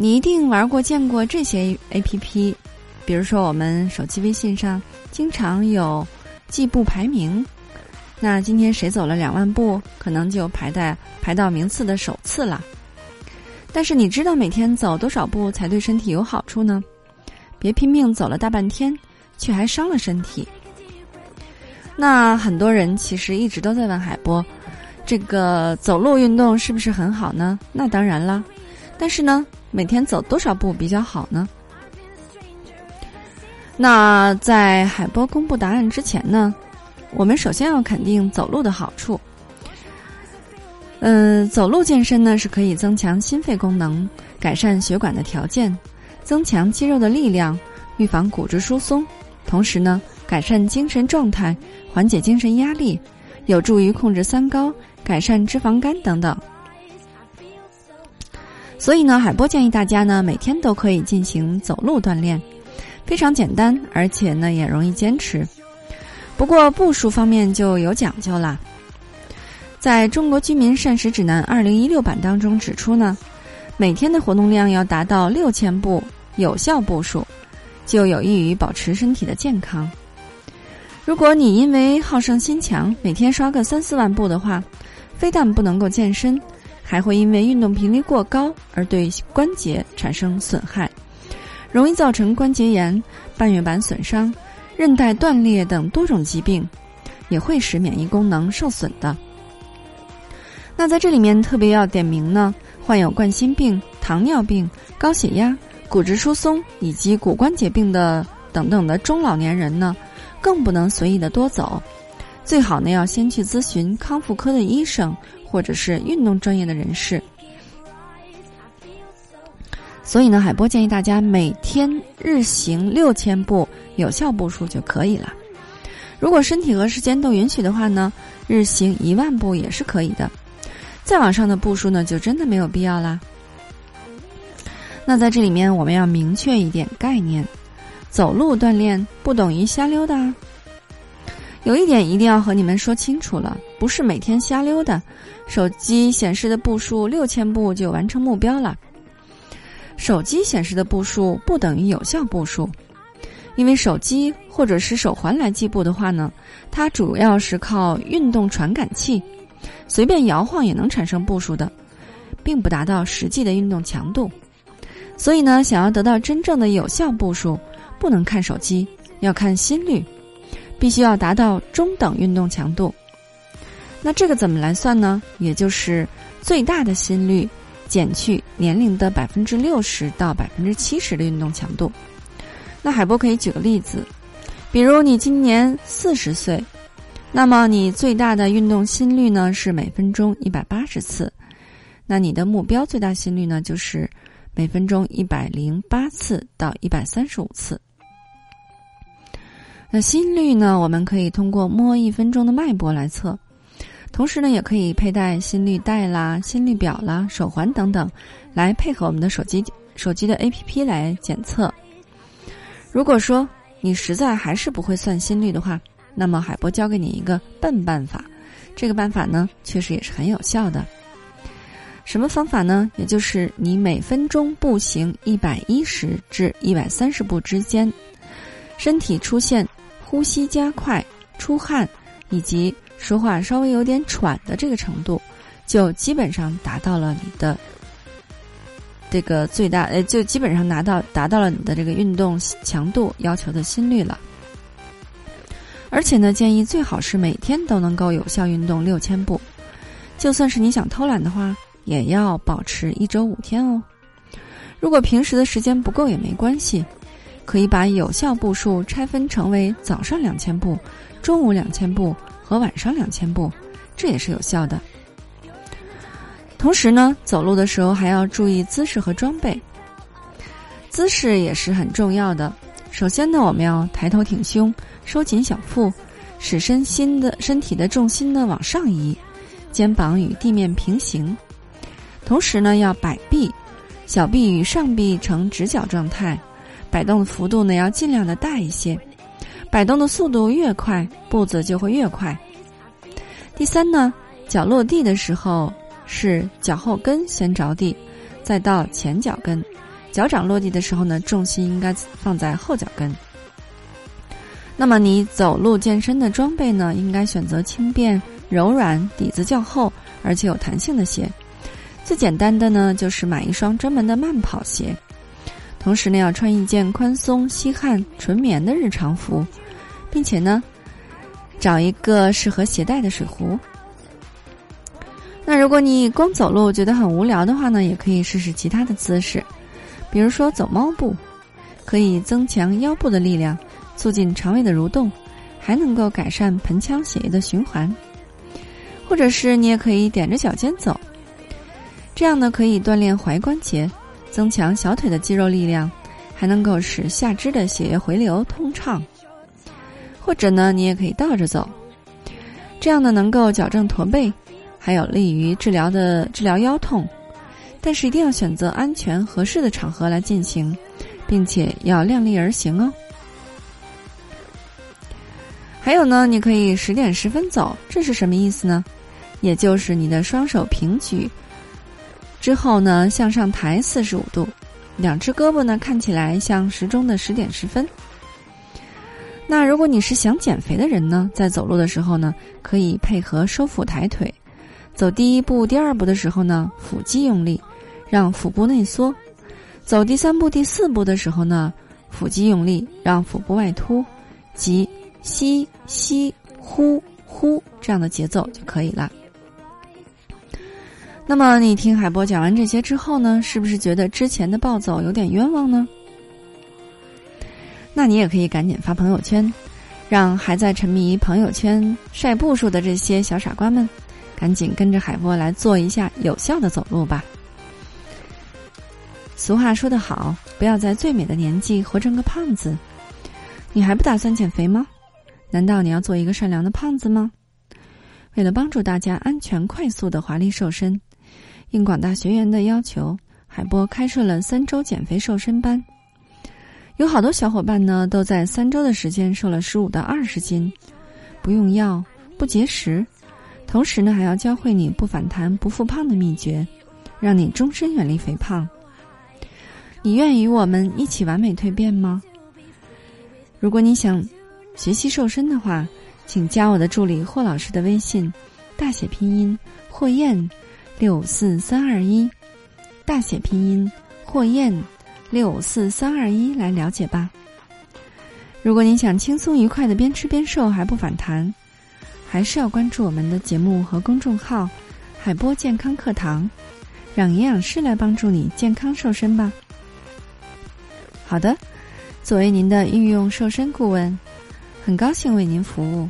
你一定玩过、见过这些 A P P，比如说我们手机微信上经常有计步排名，那今天谁走了两万步，可能就排在排到名次的首次了。但是你知道每天走多少步才对身体有好处呢？别拼命走了大半天，却还伤了身体。那很多人其实一直都在问海波，这个走路运动是不是很好呢？那当然了，但是呢？每天走多少步比较好呢？那在海波公布答案之前呢，我们首先要肯定走路的好处。嗯，走路健身呢是可以增强心肺功能，改善血管的条件，增强肌肉的力量，预防骨质疏松，同时呢改善精神状态，缓解精神压力，有助于控制三高，改善脂肪肝等等。所以呢，海波建议大家呢，每天都可以进行走路锻炼，非常简单，而且呢也容易坚持。不过步数方面就有讲究啦。在中国居民膳食指南二零一六版当中指出呢，每天的活动量要达到六千步有效步数，就有益于保持身体的健康。如果你因为好胜心强，每天刷个三四万步的话，非但不能够健身。还会因为运动频率过高而对关节产生损害，容易造成关节炎、半月板损伤、韧带断裂等多种疾病，也会使免疫功能受损的。那在这里面特别要点名呢，患有冠心病、糖尿病、高血压、骨质疏松以及骨关节病的等等的中老年人呢，更不能随意的多走，最好呢要先去咨询康复科的医生。或者是运动专业的人士，所以呢，海波建议大家每天日行六千步有效步数就可以了。如果身体和时间都允许的话呢，日行一万步也是可以的。再往上的步数呢，就真的没有必要啦。那在这里面，我们要明确一点概念：走路锻炼不等于瞎溜达。有一点一定要和你们说清楚了，不是每天瞎溜达，手机显示的步数六千步就完成目标了。手机显示的步数不等于有效步数，因为手机或者是手环来计步的话呢，它主要是靠运动传感器，随便摇晃也能产生步数的，并不达到实际的运动强度。所以呢，想要得到真正的有效步数，不能看手机，要看心率。必须要达到中等运动强度，那这个怎么来算呢？也就是最大的心率减去年龄的百分之六十到百分之七十的运动强度。那海波可以举个例子，比如你今年四十岁，那么你最大的运动心率呢是每分钟一百八十次，那你的目标最大心率呢就是每分钟一百零八次到一百三十五次。那心率呢？我们可以通过摸一分钟的脉搏来测，同时呢，也可以佩戴心率带啦、心率表啦、手环等等，来配合我们的手机手机的 APP 来检测。如果说你实在还是不会算心率的话，那么海波教给你一个笨办法，这个办法呢，确实也是很有效的。什么方法呢？也就是你每分钟步行一百一十至一百三十步之间，身体出现。呼吸加快、出汗，以及说话稍微有点喘的这个程度，就基本上达到了你的这个最大呃，就基本上拿到达到了你的这个运动强度要求的心率了。而且呢，建议最好是每天都能够有效运动六千步，就算是你想偷懒的话，也要保持一周五天哦。如果平时的时间不够也没关系。可以把有效步数拆分成为早上两千步、中午两千步和晚上两千步，这也是有效的。同时呢，走路的时候还要注意姿势和装备。姿势也是很重要的。首先呢，我们要抬头挺胸，收紧小腹，使身心的身体的重心呢往上移，肩膀与地面平行。同时呢，要摆臂，小臂与上臂呈直角状态，摆动的幅度呢要尽量的大一些，摆动的速度越快，步子就会越快。第三呢，脚落地的时候是脚后跟先着地，再到前脚跟。脚掌落地的时候呢，重心应该放在后脚跟。那么你走路健身的装备呢，应该选择轻便、柔软、底子较厚而且有弹性的鞋。最简单的呢，就是买一双专门的慢跑鞋。同时呢，要穿一件宽松、吸汗、纯棉的日常服，并且呢，找一个适合携带的水壶。那如果你光走路觉得很无聊的话呢，也可以试试其他的姿势。比如说走猫步，可以增强腰部的力量，促进肠胃的蠕动，还能够改善盆腔血液的循环。或者是你也可以踮着脚尖走，这样呢可以锻炼踝关节，增强小腿的肌肉力量，还能够使下肢的血液回流通畅。或者呢你也可以倒着走，这样呢能够矫正驼背，还有利于治疗的治疗腰痛。但是一定要选择安全合适的场合来进行，并且要量力而行哦。还有呢，你可以十点十分走，这是什么意思呢？也就是你的双手平举，之后呢向上抬四十五度，两只胳膊呢看起来像时钟的十点十分。那如果你是想减肥的人呢，在走路的时候呢，可以配合收腹抬腿。走第一步、第二步的时候呢，腹肌用力，让腹部内缩；走第三步、第四步的时候呢，腹肌用力，让腹部外凸，即吸吸呼呼这样的节奏就可以了。那么你听海波讲完这些之后呢，是不是觉得之前的暴走有点冤枉呢？那你也可以赶紧发朋友圈，让还在沉迷朋友圈晒步数的这些小傻瓜们。赶紧跟着海波来做一下有效的走路吧。俗话说得好，不要在最美的年纪活成个胖子。你还不打算减肥吗？难道你要做一个善良的胖子吗？为了帮助大家安全快速的华丽瘦身，应广大学员的要求，海波开设了三周减肥瘦身班。有好多小伙伴呢，都在三周的时间瘦了十五到二十斤，不用药，不节食。同时呢，还要教会你不反弹、不复胖的秘诀，让你终身远离肥胖。你愿与我们一起完美蜕变吗？如果你想学习瘦身的话，请加我的助理霍老师的微信，大写拼音霍燕六四三二一，大写拼音霍燕六四三二一来了解吧。如果你想轻松愉快的边吃边瘦还不反弹。还是要关注我们的节目和公众号“海波健康课堂”，让营养师来帮助你健康瘦身吧。好的，作为您的御用瘦身顾问，很高兴为您服务。